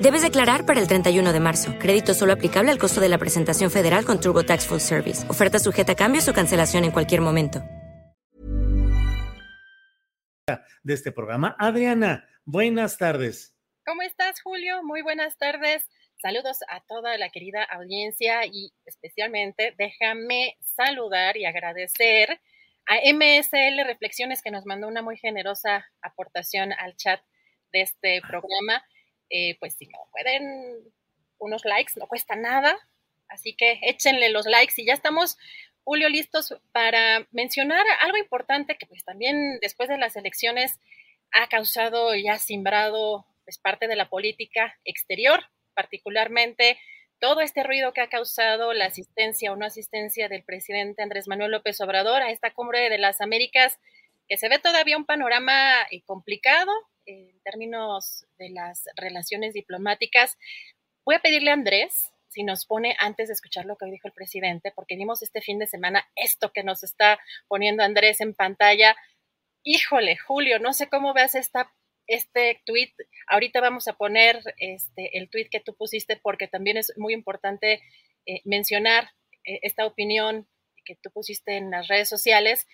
Debes declarar para el 31 de marzo. Crédito solo aplicable al costo de la presentación federal con TurboTax Full Service. Oferta sujeta a cambios o cancelación en cualquier momento. De este programa. Adriana, buenas tardes. ¿Cómo estás, Julio? Muy buenas tardes. Saludos a toda la querida audiencia y especialmente déjame saludar y agradecer a MSL Reflexiones que nos mandó una muy generosa aportación al chat de este programa. Eh, pues si no pueden unos likes, no cuesta nada. Así que échenle los likes y ya estamos, Julio, listos para mencionar algo importante que pues también después de las elecciones ha causado y ha simbrado pues, parte de la política exterior, particularmente todo este ruido que ha causado la asistencia o no asistencia del presidente Andrés Manuel López Obrador a esta cumbre de las Américas, que se ve todavía un panorama eh, complicado en términos de las relaciones diplomáticas. Voy a pedirle a Andrés si nos pone antes de escuchar lo que dijo el presidente, porque vimos este fin de semana esto que nos está poniendo Andrés en pantalla. Híjole, Julio, no sé cómo veas esta este tweet. Ahorita vamos a poner este, el tweet que tú pusiste porque también es muy importante eh, mencionar eh, esta opinión que tú pusiste en las redes sociales,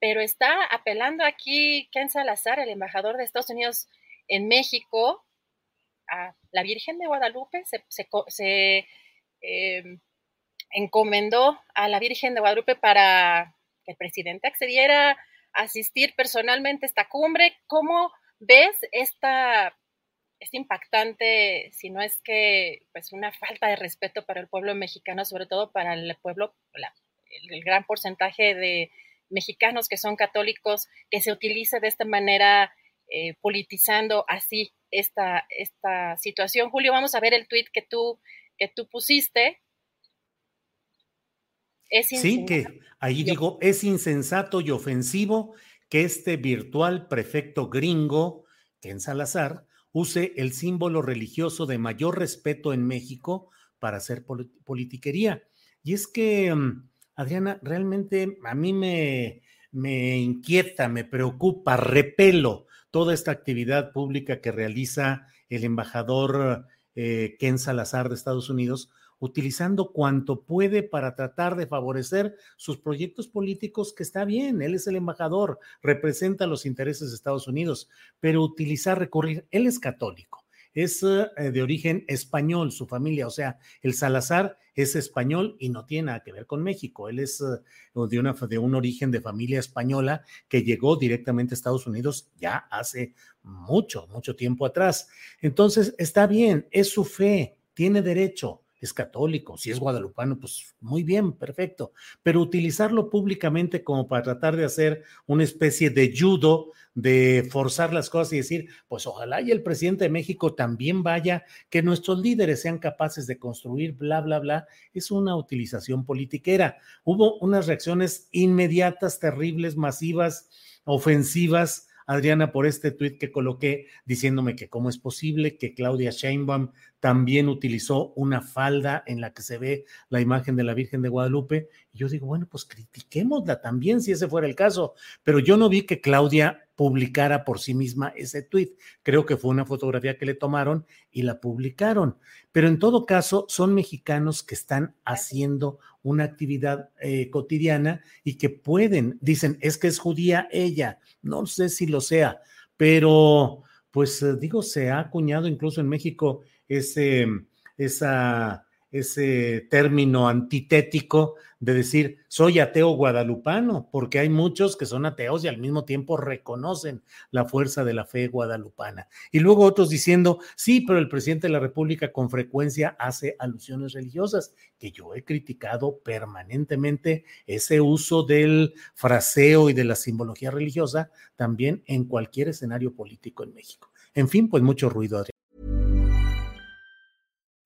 pero está apelando aquí Ken Salazar, el embajador de Estados Unidos en México, a la Virgen de Guadalupe, se, em, encomendó a la Virgen de Guadalupe para que el presidente accediera a asistir personalmente a esta cumbre. ¿Cómo ves esta, este impactante, si no es que pues una falta de respeto para el pueblo mexicano, sobre todo para el pueblo, el, gran porcentaje de mexicanos que son católicos, que se utilice de esta manera eh, politizando así esta, esta situación. Julio, vamos a ver el tweet que tú, que tú pusiste. sí, que ahí digo, es insensato y ofensivo que este virtual prefecto gringo, Ken Salazar, use el símbolo religioso de mayor respeto en México para hacer politiquería. Y es que, mm, Adriana, realmente a mí me, me inquieta, me preocupa, repelo toda esta actividad pública que realiza el embajador eh, Ken Salazar de Estados Unidos, utilizando cuanto puede para tratar de favorecer sus proyectos políticos, que está bien, él es el embajador, representa los intereses de Estados Unidos, pero utilizar, recurrir, él es católico, es eh, de origen español, su familia, o sea, el Salazar es español y no tiene nada que ver con México, él es eh, de, de un origen de familia española que llegó directamente a Estados Unidos ya hace mucho, mucho tiempo atrás. Entonces, está bien, es su fe, tiene derecho es católico, si es guadalupano, pues muy bien, perfecto, pero utilizarlo públicamente como para tratar de hacer una especie de judo, de forzar las cosas y decir, pues ojalá y el presidente de México también vaya, que nuestros líderes sean capaces de construir, bla, bla, bla, es una utilización politiquera. Hubo unas reacciones inmediatas, terribles, masivas, ofensivas Adriana, por este tuit que coloqué diciéndome que cómo es posible que Claudia Sheinbaum también utilizó una falda en la que se ve la imagen de la Virgen de Guadalupe. Y yo digo, bueno, pues critiquémosla también si ese fuera el caso. Pero yo no vi que Claudia publicara por sí misma ese tuit. Creo que fue una fotografía que le tomaron y la publicaron. Pero en todo caso, son mexicanos que están haciendo una actividad eh, cotidiana y que pueden, dicen, es que es judía ella, no sé si lo sea, pero pues digo, se ha acuñado incluso en México ese, esa, ese término antitético de decir soy ateo guadalupano, porque hay muchos que son ateos y al mismo tiempo reconocen la fuerza de la fe guadalupana. Y luego otros diciendo, sí, pero el presidente de la República con frecuencia hace alusiones religiosas, que yo he criticado permanentemente ese uso del fraseo y de la simbología religiosa también en cualquier escenario político en México. En fin, pues mucho ruido.